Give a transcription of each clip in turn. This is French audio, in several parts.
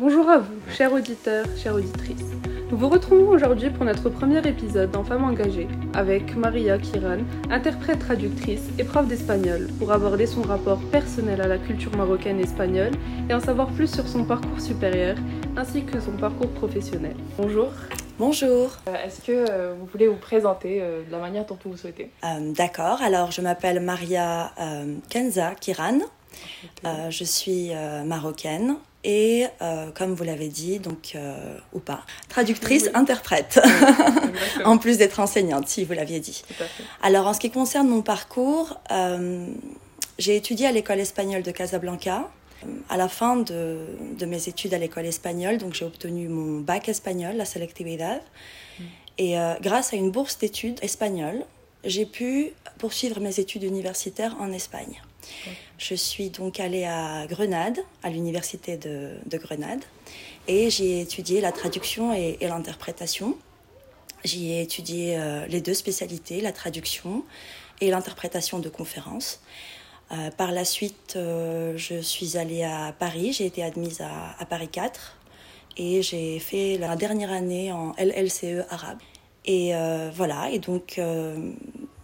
Bonjour à vous, chers auditeurs, chères auditrices. Nous vous retrouvons aujourd'hui pour notre premier épisode dans Femmes engagées avec Maria Kiran, interprète traductrice et prof d'espagnol, pour aborder son rapport personnel à la culture marocaine et espagnole et en savoir plus sur son parcours supérieur ainsi que son parcours professionnel. Bonjour. Bonjour. Euh, Est-ce que euh, vous voulez vous présenter euh, de la manière dont vous souhaitez? Euh, D'accord, alors je m'appelle Maria euh, Kenza Kiran. Euh, je suis euh, marocaine et, euh, comme vous l'avez dit, donc, euh, ou pas, traductrice, Oui. interprète, en plus d'être enseignante, si vous l'aviez dit. tout à fait. Alors, en ce qui concerne mon parcours, euh, j'ai étudié à l'école espagnole de Casablanca. À la fin de, de mes études à l'école espagnole, donc j'ai obtenu mon bac espagnol, la selectividad. Et euh, grâce à une bourse d'études espagnole, j'ai pu poursuivre mes études universitaires en Espagne. Je suis donc allée à Grenade, à l'université de, de Grenade, et j'y ai étudié la traduction et, l'interprétation. J'y ai étudié euh, les deux spécialités, la traduction et l'interprétation de conférences. Euh, par la suite, euh, je suis allée à Paris, j'ai été admise à, à Paris 4 et j'ai fait la dernière année en LLCE arabe. Et voilà, et donc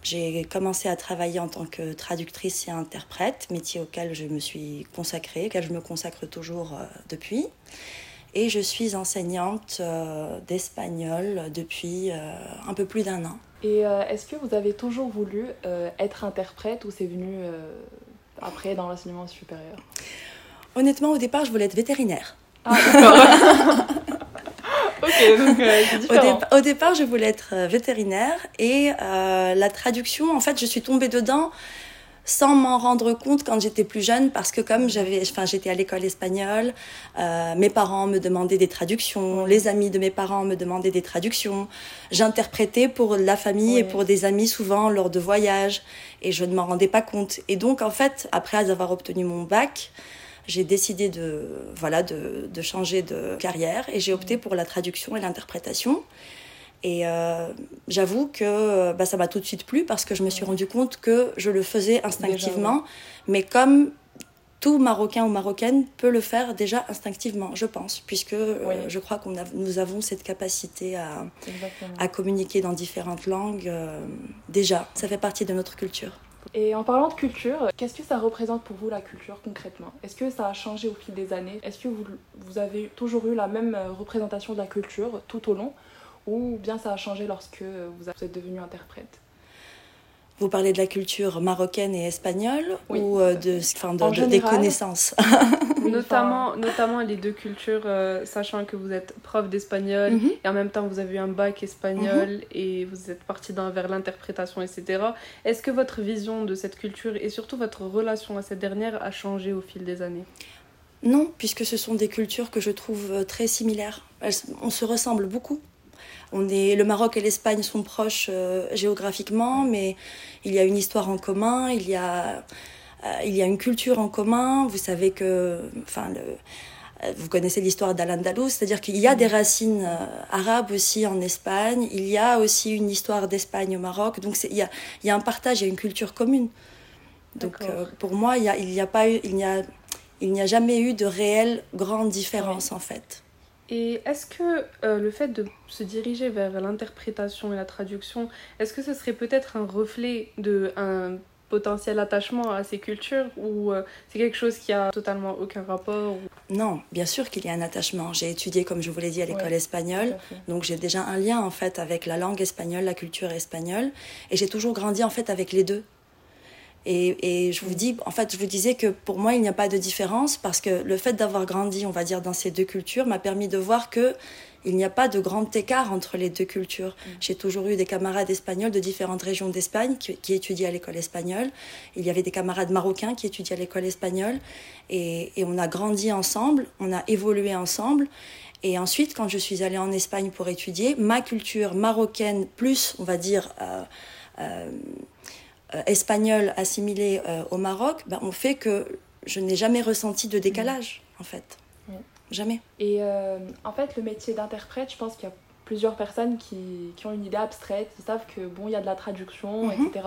j'ai commencé à travailler en tant que traductrice et interprète, métier auquel je me suis consacrée, auquel je me consacre toujours euh, depuis. Et je suis enseignante euh, d'espagnol depuis euh, un peu plus d'un an. Et est-ce que vous avez toujours voulu être interprète ou c'est venu après dans l'enseignement supérieur? Honnêtement, au départ, je voulais être vétérinaire. Ah donc euh, Au, différent. dé- au départ, je voulais être euh, vétérinaire et euh, la traduction, en fait, je suis tombée dedans sans m'en rendre compte quand j'étais plus jeune parce que comme j'avais, enfin, j'étais à l'école espagnole, euh, mes parents me demandaient des traductions, les amis de mes parents me demandaient des traductions, j'interprétais pour la famille et pour des amis souvent lors de voyages et je ne m'en rendais pas compte. Et donc, en fait, après avoir obtenu mon bac, j'ai décidé de, voilà, de, de changer de carrière et j'ai opté pour la traduction et l'interprétation. Et euh, j'avoue que bah, ça m'a tout de suite plu parce que je me suis rendu compte que je le faisais instinctivement, mais comme tout Marocain ou Marocaine peut le faire déjà instinctivement, je pense, puisque euh, je crois a, nous avons cette capacité à, à communiquer dans différentes langues euh, déjà. Ça fait partie de notre culture. Et en parlant de culture, qu'est-ce que ça représente pour vous la culture concrètement? Est-ce que ça a changé au fil des années? Est-ce que vous, avez toujours eu la même euh, représentation de la culture tout au long? Ou bien ça a changé lorsque euh, vous êtes devenu interprète? Vous parlez de la culture marocaine et espagnole Oui, ou euh, de, enfin, de- des connaissances notamment, notamment les deux cultures, euh, sachant que vous êtes prof d'espagnol Mhm. et en même temps vous avez eu un bac espagnol et vous êtes parti dans, vers l'interprétation, etc. Est-ce que votre vision de cette culture et surtout votre relation à cette dernière a changé au fil des années? Non, puisque ce sont des cultures que je trouve euh, très similaires. Elles- on se ressemble beaucoup. On est, le Maroc et l'Espagne sont proches euh, géographiquement, mais il y a une histoire en commun, il y a, euh, il y a une culture en commun. Vous savez que, enfin, le, euh, vous connaissez l'histoire d'Al-Andalus, c'est-à-dire qu'il y a des racines arabes aussi en Espagne, il y a aussi une histoire d'Espagne au Maroc, donc il y a, il y a un partage, il y a une culture commune. Donc pour moi, il n'y a, il y a, pas eu- il n'y a, il n'y a jamais eu de réelle grande différence en fait. Et est-ce que euh, le fait de se diriger vers l'interprétation et la traduction, est-ce que ce serait peut-être un reflet de un potentiel attachement à ces cultures ou euh, c'est quelque chose qui a totalement aucun rapport ou- Non, bien sûr qu'il y a un attachement. J'ai étudié, comme je vous l'ai dit, à l'école Ouais. espagnole. À. Donc j'ai déjà un lien en fait avec la langue espagnole, la culture espagnole, et j'ai toujours grandi en fait avec les deux. Et, et je vous dis, en fait, je vous disais que pour moi il n'y a pas de différence parce que le fait d'avoir grandi, on va dire, dans ces deux cultures m'a permis de voir que il n'y a pas de grand écart entre les deux cultures. J'ai toujours eu des camarades espagnols de différentes régions d'Espagne qui, qui étudiaient à l'école espagnole. Il y avait des camarades marocains qui étudiaient à l'école espagnole. Et, et on a grandi ensemble, on a évolué ensemble. Et ensuite, quand je suis allée en Espagne pour étudier, ma culture marocaine plus, on va dire, euh, euh, euh, espagnole assimilée euh, au Maroc, ben, on fait que je n'ai jamais ressenti de décalage, en fait. Jamais. Et euh, en fait, le métier d'interprète, je pense qu'il y a plusieurs personnes qui, qui ont une idée abstraite, qui savent que bon, il y a de la traduction, Mhm. etc.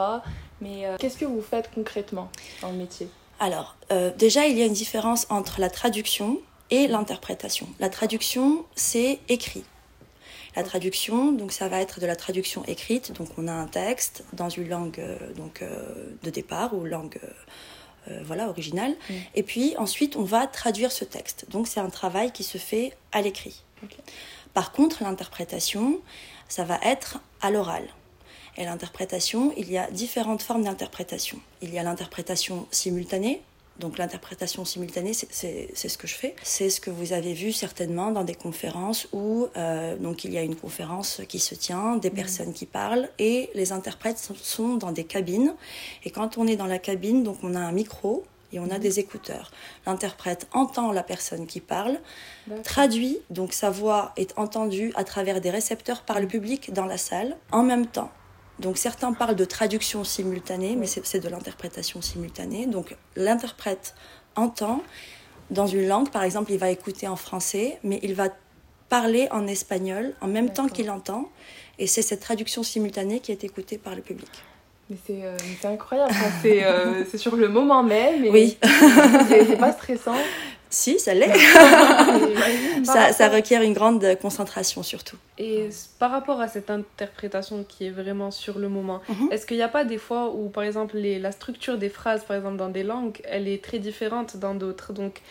Mais euh, qu'est-ce que vous faites concrètement dans le métier? Alors, euh, déjà, il y a une différence entre la traduction et l'interprétation. La traduction, c'est écrit. La traduction, donc ça va être de la traduction écrite, donc on a un texte dans une langue euh, donc, euh, de départ ou langue euh, voilà, originale, mm. et puis ensuite on va traduire ce texte. Donc c'est un travail qui se fait à l'écrit. Par contre, l'interprétation, ça va être à l'oral. Et l'interprétation, il y a différentes formes d'interprétation. Il y a l'interprétation simultanée, donc l'interprétation simultanée, c'est ce que je fais. C'est ce que vous avez vu certainement dans des conférences où euh, donc il y a une conférence qui se tient, des mmh. personnes qui parlent et les interprètes sont, dans des cabines. Et quand on est dans la cabine, donc on a un micro et on a mmh. des écouteurs. L'interprète entend la personne qui parle, traduit, donc sa voix est entendue à travers des récepteurs par le public dans la salle en même temps. Donc certains parlent de traduction simultanée, mais c'est de l'interprétation simultanée. Donc l'interprète entend dans une langue, par exemple, il va écouter en français, mais il va parler en espagnol en même temps qu'il entend. Et c'est cette traduction simultanée qui est écoutée par le public. Mais c'est euh, incroyable, euh, c'est sur le moment même. Et oui. c'est pas stressant. Si, ça l'est. ça, ça, requiert une grande concentration surtout. Et par rapport à cette interprétation qui est vraiment sur le moment, mhm. est-ce qu'il n'y a pas des fois où, par exemple, les, la structure des phrases, par exemple, dans des langues, elle est très différente dans d'autres? Donc,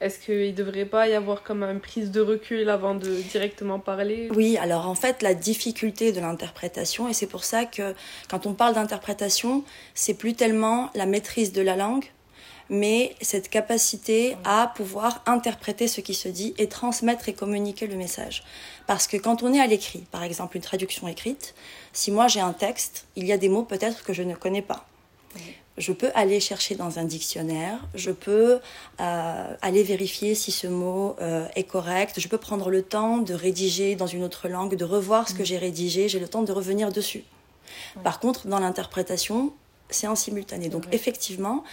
est-ce qu'il ne devrait pas y avoir comme une prise de recul avant de directement parler? Oui, alors en fait, la difficulté de l'interprétation, et c'est pour ça que quand on parle d'interprétation, c'est plus tellement la maîtrise de la langue, mais cette capacité à pouvoir interpréter ce qui se dit et transmettre et communiquer le message. Parce que quand on est à l'écrit, par exemple une traduction écrite, si moi j'ai un texte, il y a des mots peut-être que je ne connais pas. Je peux aller chercher dans un dictionnaire, je peux euh, aller vérifier si ce mot euh, est correct, je peux prendre le temps de rédiger dans une autre langue, de revoir ce que mm. j'ai rédigé, j'ai le temps de revenir dessus. Par contre, dans l'interprétation, c'est en simultané. Donc effectivement,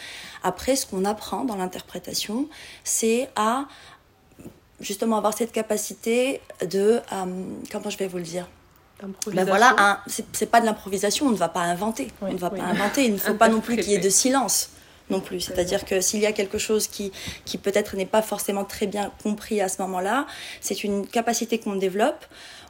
après, ce qu'on apprend dans l'interprétation, c'est à justement avoir cette capacité de... Euh, comment je vais vous le dire? Ben voilà, c'est pas de l'improvisation, on ne va pas inventer. on ne va pas inventer, il ne faut pas non plus qu'il y ait de silence non plus. C'est-à-dire que s'il y a quelque chose qui, qui peut-être n'est pas forcément très bien compris à ce moment-là, c'est une capacité qu'on développe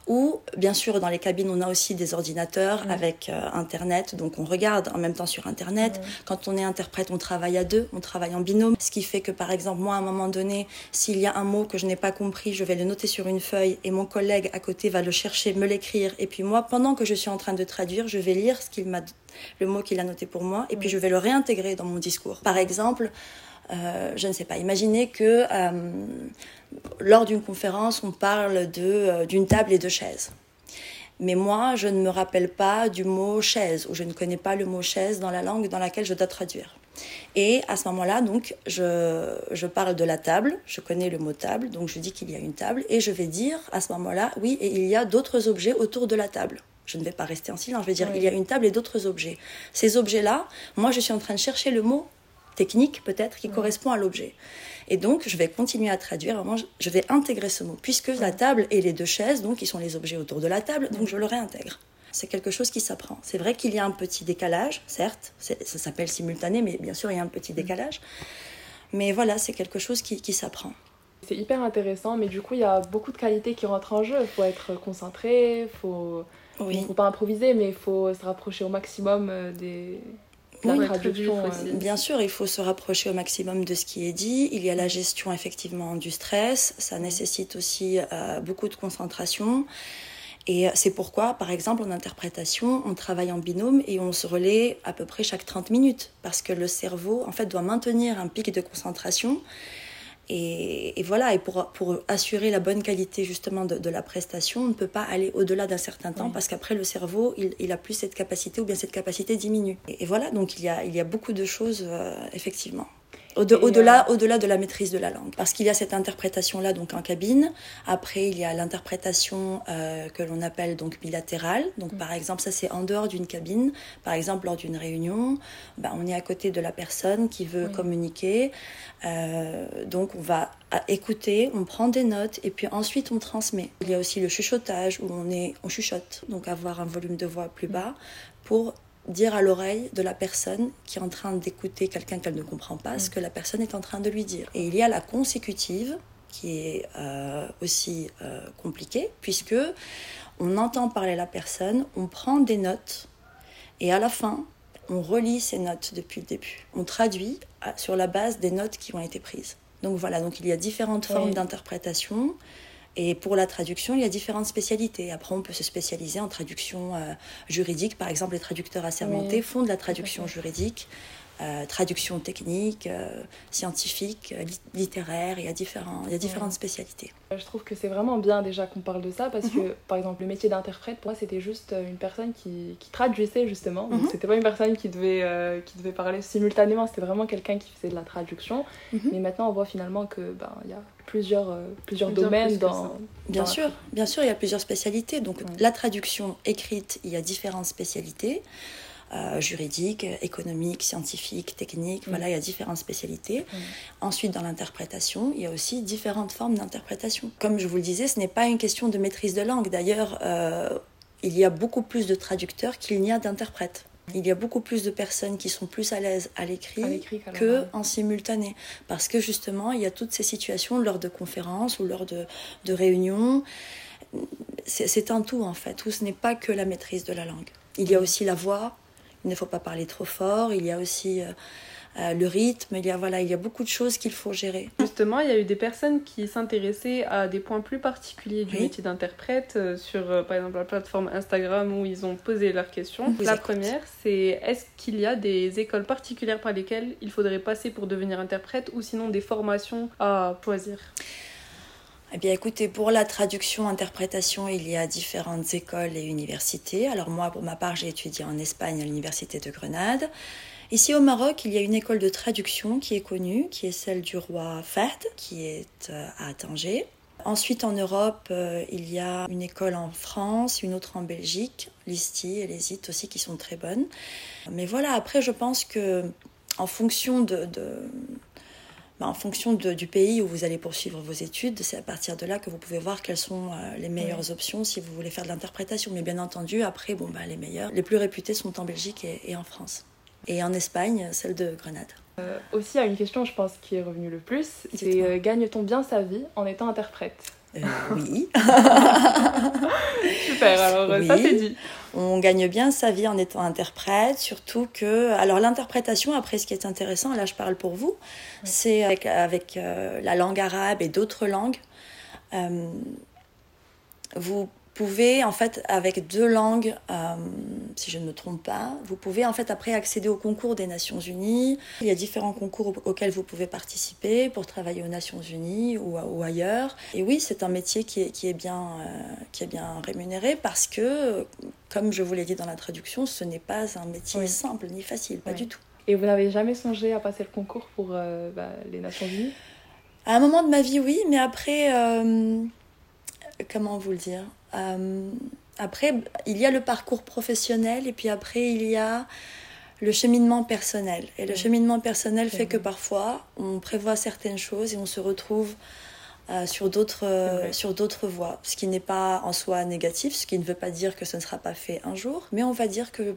ou, bien sûr, dans les cabines, on a aussi des ordinateurs avec euh, Internet. Donc, on regarde en même temps sur Internet. Quand on est interprète, on travaille à deux, on travaille en binôme. Ce qui fait que, par exemple, moi, à un moment donné, s'il y a un mot que je n'ai pas compris, je vais le noter sur une feuille et mon collègue à côté va le chercher, me l'écrire. Et puis, moi, pendant que je suis en train de traduire, je vais lire ce qu'il m'a le mot qu'il a noté pour moi, et puis je vais le réintégrer dans mon discours. Par exemple, euh, je ne sais pas, imaginez que euh, lors d'une conférence, on parle euh, d'une table et de chaises. Mais moi, je ne me rappelle pas du mot chaise, ou je ne connais pas le mot chaise dans la langue dans laquelle je dois traduire. Et à ce moment-là, donc, je, je, parle de la table, je connais le mot table, donc je dis qu'il y a une table, et je vais dire à ce moment-là, oui, et il y a d'autres objets autour de la table. Je ne vais pas rester en silence, je vais dire, il y a une table et d'autres objets. Ces objets-là, moi, je suis en train de chercher le mot technique, peut-être, qui correspond à l'objet. Et donc, je vais continuer à traduire. Vraiment, je vais intégrer ce mot, puisque la table et les deux chaises, donc, qui sont les objets autour de la table, donc je le réintègre. C'est quelque chose qui s'apprend. C'est vrai qu'il y a un petit décalage, certes, ça s'appelle simultané, mais bien sûr, il y a un petit décalage. Mais voilà, c'est quelque chose qui, qui s'apprend. C'est hyper intéressant, mais du coup, il y a beaucoup de qualités qui rentrent en jeu. Il faut être concentré, il faut... Oui. faut pas improviser, mais il faut se rapprocher au maximum euh, des, euh, bien sûr, il faut se rapprocher au maximum de ce qui est dit. Il y a la gestion effectivement du stress. Ça nécessite aussi euh, beaucoup de concentration. Et c'est pourquoi, par exemple, en interprétation, on travaille en binôme et on se relaie à peu près chaque 30 minutes. Parce que le cerveau, en fait, doit maintenir un pic de concentration et, voilà, et pour, pour, assurer la bonne qualité justement de, la prestation, on ne peut pas aller au-delà d'un certain temps parce qu'après le cerveau, il, il, a plus cette capacité ou bien cette capacité diminue. Et, voilà, donc il y a, il y a beaucoup de choses euh, effectivement. Au-delà, euh, au-delà de la maîtrise de la langue, parce qu'il y a cette interprétation-là donc en cabine. Après, il y a l'interprétation euh, que l'on appelle donc bilatérale. Donc, mm. par exemple, ça c'est en dehors d'une cabine. Par exemple, lors d'une réunion, ben, on est à côté de la personne qui veut communiquer. Euh, donc, on va écouter, on prend des notes et puis ensuite on transmet. Il y a aussi le chuchotage où on est, on chuchote, donc avoir un volume de voix plus bas pour dire à l'oreille de la personne qui est en train d'écouter quelqu'un qu'elle ne comprend pas ce que la personne est en train de lui dire. Et il y a la consécutive, qui est aussi compliqué, puisque on entend parler la personne, on prend des notes, et à la fin, on relit ces notes depuis le début. On traduit sur la base des notes qui ont été prises. Donc voilà, donc il y a différentes formes d'interprétation. Et pour la traduction, il y a différentes spécialités. Après, on peut se spécialiser en traduction euh, juridique. Par exemple, les traducteurs assermentés font de la traduction juridique. Euh, traduction technique, euh, scientifique, euh, littéraire, il y a, différents, il y a différentes spécialités. Je trouve que c'est vraiment bien déjà qu'on parle de ça parce que, mhm. par exemple, le métier d'interprète, pour moi, c'était juste une personne qui, qui traduisait justement. Donc, mhm. c'était pas une personne qui devait, qui devait parler simultanément, c'était vraiment quelqu'un qui faisait de la traduction. Mhm. Mais maintenant, on voit finalement que ben, il y a plusieurs, plusieurs domaines dans. Bien sûr, bien sûr, il y a plusieurs spécialités. Donc, la traduction écrite, il y a différentes spécialités. Euh, juridique, économique, scientifique, technique. Mm. Voilà, il y a différentes spécialités. Mm. Ensuite, dans l'interprétation, il y a aussi différentes formes d'interprétation. Comme je vous le disais, ce n'est pas une question de maîtrise de langue. D'ailleurs, euh, il y a beaucoup plus de traducteurs qu'il n'y a d'interprètes. Il y a beaucoup plus de personnes qui sont plus à l'aise à l'écrit que en simultané. Parce que justement, il y a toutes ces situations lors de conférences ou lors de, de réunions. C'est un tout en fait. Tout ce n'est pas que la maîtrise de la langue. Il y a aussi la voix, il ne faut pas parler trop fort, il y a aussi euh, euh, le rythme, il y, a, voilà, il y a beaucoup de choses qu'il faut gérer. Justement, il y a eu des personnes qui s'intéressaient à des points plus particuliers du métier d'interprète euh, sur, par exemple, la plateforme Instagram où ils ont posé leurs questions. la première, c'est est-ce qu'il y a des écoles particulières par lesquelles il faudrait passer pour devenir interprète ou sinon des formations à choisir? Eh bien, écoutez, pour la traduction, interprétation, il y a différentes écoles et universités. Alors moi, pour ma part, j'ai étudié en Espagne à l'université de Grenade. Ici au Maroc, il y a une école de traduction qui est connue, qui est celle du roi Fahd, qui est euh, à Tanger. Ensuite, en Europe, euh, il y a une école en France, une autre en Belgique, l'ISTI et les IT aussi qui sont très bonnes. Mais voilà, après, je pense que en fonction de bah, en fonction du pays où vous allez poursuivre vos études, c'est à partir de là que vous pouvez voir quelles sont euh, les meilleures options si vous voulez faire de l'interprétation. Mais bien entendu, après, bon, bah, les meilleurs, les plus réputés sont en Belgique et, en France. Et en Espagne, celle de Grenade. Euh, aussi, à une question, je pense, qui est revenue le plus, c'est euh, gagne-t-on bien sa vie en étant interprète? Oui. Super, alors ça c'est dit. On gagne bien sa vie en étant interprète, surtout que... Alors l'interprétation, après ce qui est intéressant, là je parle pour vous, c'est avec, avec euh, la langue arabe et d'autres langues, euh, vous pouvez, en fait, avec deux langues, euh, si je ne me trompe pas, vous pouvez, en fait, après accéder au concours des Nations Unies. Il y a différents concours auxquels vous pouvez participer pour travailler aux Nations Unies ou, ou ailleurs. Et oui, c'est un métier qui est, qui est, bien, euh, qui est bien rémunéré parce que, comme je vous l'ai dit dans l'introduction, ce n'est pas un métier simple ni facile, pas du tout. Et vous n'avez jamais songé à passer le concours pour euh, bah, les Nations Unies? À un moment de ma vie, oui, mais après, comment vous le dire? Euh, après, il y a le parcours professionnel et puis après, il y a le cheminement personnel. Et le cheminement personnel fait que parfois, on prévoit certaines choses et on se retrouve euh, sur d'autres sur d'autres voies. Ce qui n'est pas en soi négatif, ce qui ne veut pas dire que ce ne sera pas fait un jour, mais on va dire que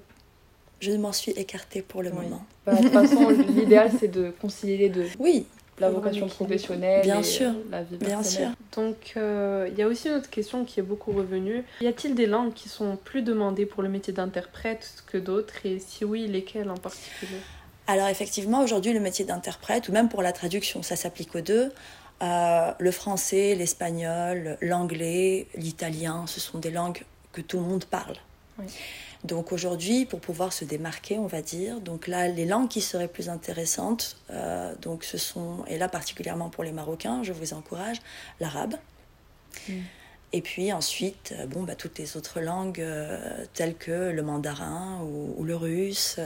je m'en suis écartée pour le moment. Bah, de toute façon, l'idéal, c'est de concilier les deux. Oui, la vocation professionnelle bien et sûr, la vie bien sûr. Donc euh, il y a aussi une autre question qui est beaucoup revenue. Y a-t-il des langues qui sont plus demandées pour le métier d'interprète que d'autres? Et si oui, lesquelles en particulier? Alors effectivement, aujourd'hui le métier d'interprète ou même pour la traduction, ça s'applique aux deux. Euh, le français, l'espagnol, l'anglais, l'italien, ce sont des langues que tout le monde parle. Oui. Donc aujourd'hui, pour pouvoir se démarquer, on va dire, donc là, les langues qui seraient plus intéressantes, euh, donc ce sont, et là particulièrement pour les Marocains, je vous encourage, l'arabe. Mm. Et puis ensuite, euh, bon, bah, toutes les autres langues euh, telles que le mandarin ou, le russe.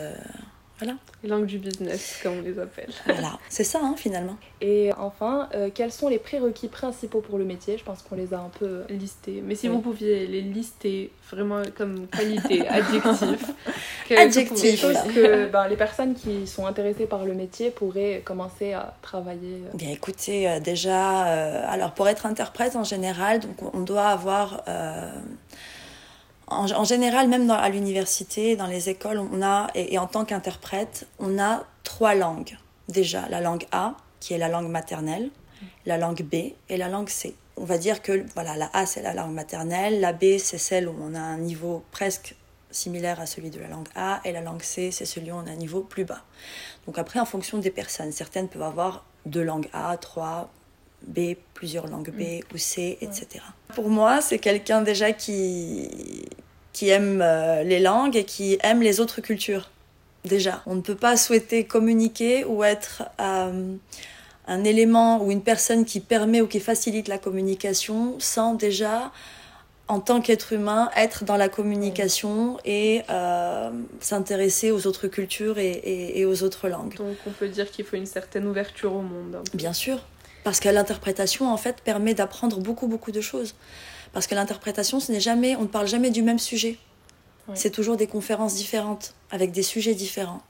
Voilà. Les langues du business, comme on les appelle. Voilà, c'est ça hein, finalement. Et enfin, euh, quels sont les prérequis principaux pour le métier? Je pense qu'on les a un peu listés. Mais si vous pouviez les lister vraiment comme qualité, adjectif. adjectif. que ben, les personnes qui sont intéressées par le métier pourraient commencer à travailler. Bien écoutez, euh, déjà, euh, alors pour être interprète en général, donc on doit avoir en, général, même à l'université, dans les écoles, on a, et, en tant qu'interprète, on a trois langues. Déjà, la langue A, qui est la langue maternelle. la langue B et la langue C. On va dire que voilà, la A, c'est la langue maternelle, la B, c'est celle où on a un niveau presque similaire à celui de la langue A, et la langue C, c'est celui où on a un niveau plus bas. Donc après, en fonction des personnes, certaines peuvent avoir deux langues A, trois, B, plusieurs langues B mm. ou C, etc. Pour moi, c'est quelqu'un déjà qui, qui aime euh, les langues et qui aime les autres cultures. Déjà, on ne peut pas souhaiter communiquer ou être euh, un élément ou une personne qui permet ou qui facilite la communication sans déjà en tant qu'être humain, être dans la communication et euh, s'intéresser aux autres cultures et, aux autres langues. Donc on peut dire qu'il faut une certaine ouverture au monde. Bien sûr, parce que l'interprétation en fait permet d'apprendre beaucoup beaucoup de choses. Parce que l'interprétation, ce n'est jamais, on ne parle jamais du même sujet. C'est toujours des conférences différentes avec des sujets différents.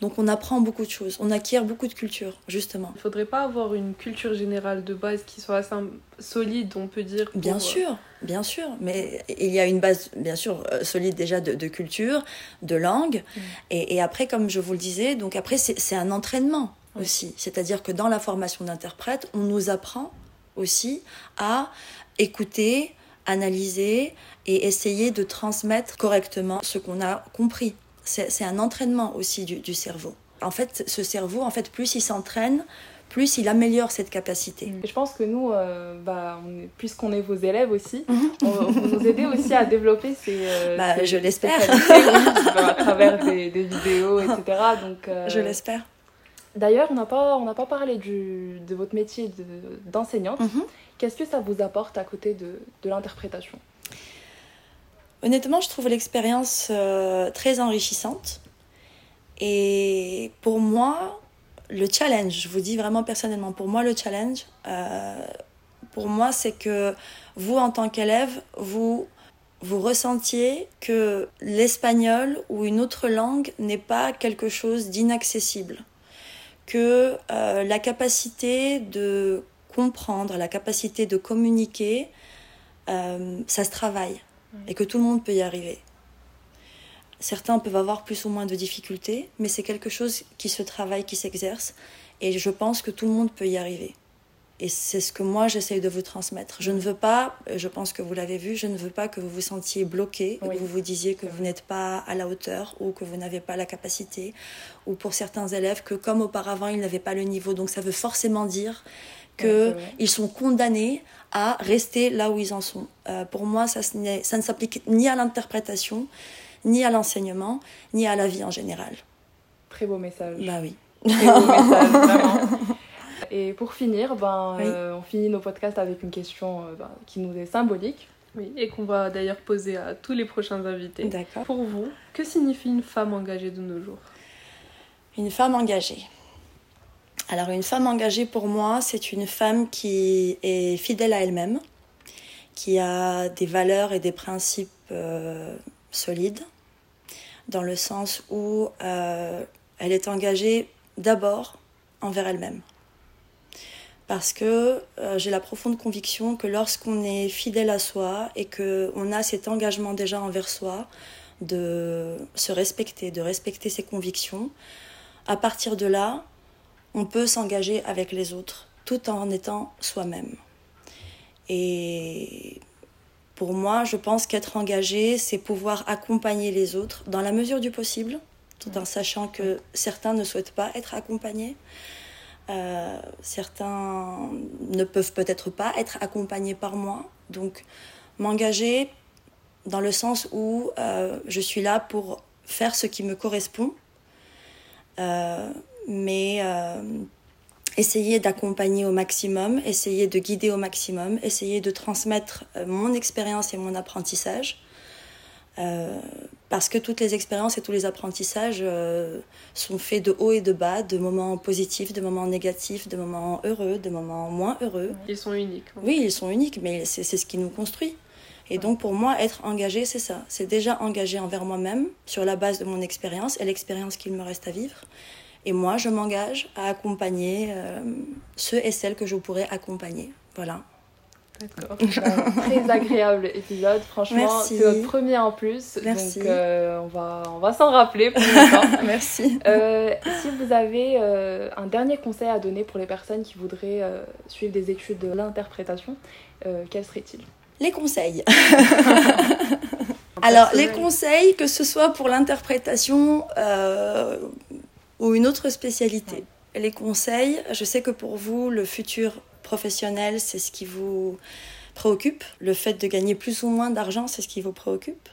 Donc on apprend beaucoup de choses, on acquiert beaucoup de culture, justement. Il ne faudrait pas avoir une culture générale de base qui soit assez solide, on peut dire. Bien euh, sûr, bien sûr. Mais il y a une base, bien sûr, euh, solide déjà de, culture, de langue. Mm. Et, après, comme je vous le disais, donc après, c'est un entraînement aussi. C'est-à-dire que dans la formation d'interprète, on nous apprend aussi à écouter, analyser et essayer de transmettre correctement ce qu'on a compris c'est un entraînement aussi du, cerveau. En fait, ce cerveau, en fait, plus il s'entraîne, plus il améliore cette capacité. je pense que nous, euh, bah, puisqu'on est vos élèves aussi, mhm. on, vous nous aider aussi à développer ces, euh, bah, je l'espère, à travers des, vidéos, etc. Donc, euh, je l'espère. D'ailleurs, on n'a pas, on pas parlé du, de votre métier d'enseignante. Mhm. Qu'est-ce que ça vous apporte à côté de, de l'interprétation? Honnêtement, je trouve l'expérience euh, très enrichissante. Et pour moi, le challenge, je vous dis vraiment personnellement, pour moi, le challenge, euh, pour moi, c'est que vous, en tant qu'élève, vous, vous ressentiez que l'espagnol ou une autre langue n'est pas quelque chose d'inaccessible. Que euh, la capacité de comprendre, la capacité de communiquer, ça se travaille et que tout le monde peut y arriver. Certains peuvent avoir plus ou moins de difficultés, mais c'est quelque chose qui se travaille, qui s'exerce, et je pense que tout le monde peut y arriver. Et c'est ce que moi j'essaye de vous transmettre. Je ne veux pas, je pense que vous l'avez vu, je ne veux pas que vous vous sentiez bloqué, que vous vous disiez que vous n'êtes pas à la hauteur ou que vous n'avez pas la capacité, ou pour certains élèves que comme auparavant ils n'avaient pas le niveau. Donc ça veut forcément dire qu'ils sont condamnés à rester là où ils en sont. Euh, pour moi, ça, ça ne s'applique ni à l'interprétation, ni à l'enseignement, ni à la vie en général. Très beau message. Bah oui. Très beau message, vraiment. Et pour finir, ben, euh, on finit nos podcasts avec une question euh, ben, qui nous est symbolique. Oui, et qu'on va d'ailleurs poser à tous les prochains invités. D'accord. Pour vous, que signifie une femme engagée de nos jours? Une femme engagée. Alors une femme engagée pour moi, c'est une femme qui est fidèle à elle-même, qui a des valeurs et des principes euh, solides, dans le sens où euh, elle est engagée d'abord envers elle-même. Parce que euh, j'ai la profonde conviction que lorsqu'on est fidèle à soi et qu'on a cet engagement déjà envers soi, de se respecter, de respecter ses convictions, à partir de là, on peut s'engager avec les autres tout en étant soi-même. Et pour moi, je pense qu'être engagé, c'est pouvoir accompagner les autres dans la mesure du possible, tout en sachant que certains ne souhaitent pas être accompagnés. Euh, certains ne peuvent peut-être pas être accompagnés par moi. Donc, m'engager dans le sens où euh, je suis là pour faire ce qui me correspond, euh, mais essayer d'accompagner au maximum, essayer de guider au maximum, essayer de transmettre mon expérience et mon apprentissage. Euh, parce que toutes les expériences et tous les apprentissages sont faits de haut et de bas, de moments positifs, de moments négatifs, de moments heureux, de moments moins heureux. Ils sont uniques. Oui, ils sont uniques, mais c'est ce qui nous construit. Et donc pour moi, être engagé, c'est ça. C'est déjà engagé envers moi-même sur la base de mon expérience et l'expérience qu'il me reste à vivre. Et moi, je m'engage à accompagner euh, ceux et celles que je pourrais accompagner. Voilà. D'accord. très agréable épisode. Franchement, c'est notre premier en plus. Merci. Donc, euh, on va, on va s'en rappeler pour Merci. Euh, si vous avez euh, un dernier conseil à donner pour les personnes qui voudraient suivre des études de l'interprétation, quel serait-il Les conseils. Alors, les conseils, que ce soit pour l'interprétation ou une autre spécialité. Les conseils, je sais que pour vous, le futur professionnel, c'est ce qui vous préoccupe. Le fait de gagner plus ou moins d'argent, c'est ce qui vous préoccupe.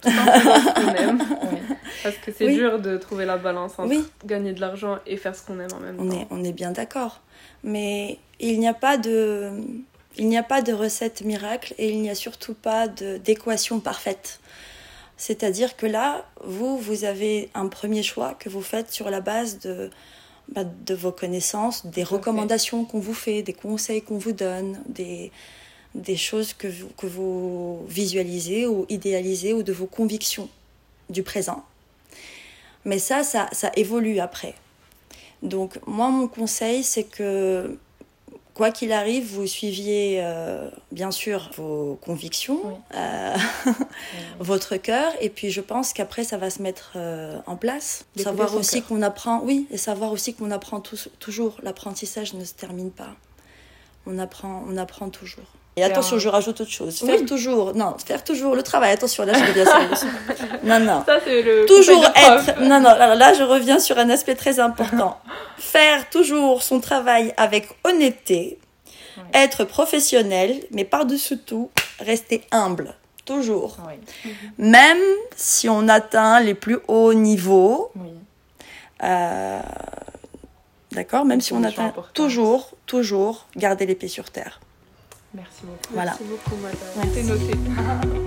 Tout en aime. Parce que c'est dur de trouver la balance entre gagner de l'argent et faire ce qu'on aime en même on temps. Est, on est bien d'accord. Mais il n'y a pas de... Il n'y a pas de recette miracle et il n'y a surtout pas d'équation parfaite. C'est-à-dire que là, vous, vous avez un premier choix que vous faites sur la base de, bah, de vos connaissances, des recommandations qu'on vous fait, des conseils qu'on vous donne, des, des choses que vous, que vous visualisez ou idéalisez ou de vos convictions du présent. Mais ça, ça, ça évolue après. Donc moi, mon conseil, c'est que quoi qu'il arrive, vous suiviez euh, bien sûr vos convictions, euh, votre cœur, et puis je pense qu'après ça va se mettre euh, en place. savoir aussi qu'on apprend, oui, et savoir aussi qu'on apprend toujours. L'apprentissage ne se termine pas. On apprend, on apprend toujours. Et attention, je rajoute autre chose. Faire toujours, non, faire toujours le travail. Attention, là, je reviens sur Non, non. Ça, c'est le. Toujours être. Non, non, là, là, je reviens sur un aspect très important. faire toujours son travail avec honnêteté, être professionnel, mais par-dessus tout, rester humble. Toujours. Même si on atteint les plus hauts niveaux. Euh, d'accord Même si on atteint. Toujours, toujours garder les pieds sur terre. Merci beaucoup. Voilà. Merci beaucoup, madame. C'est noté.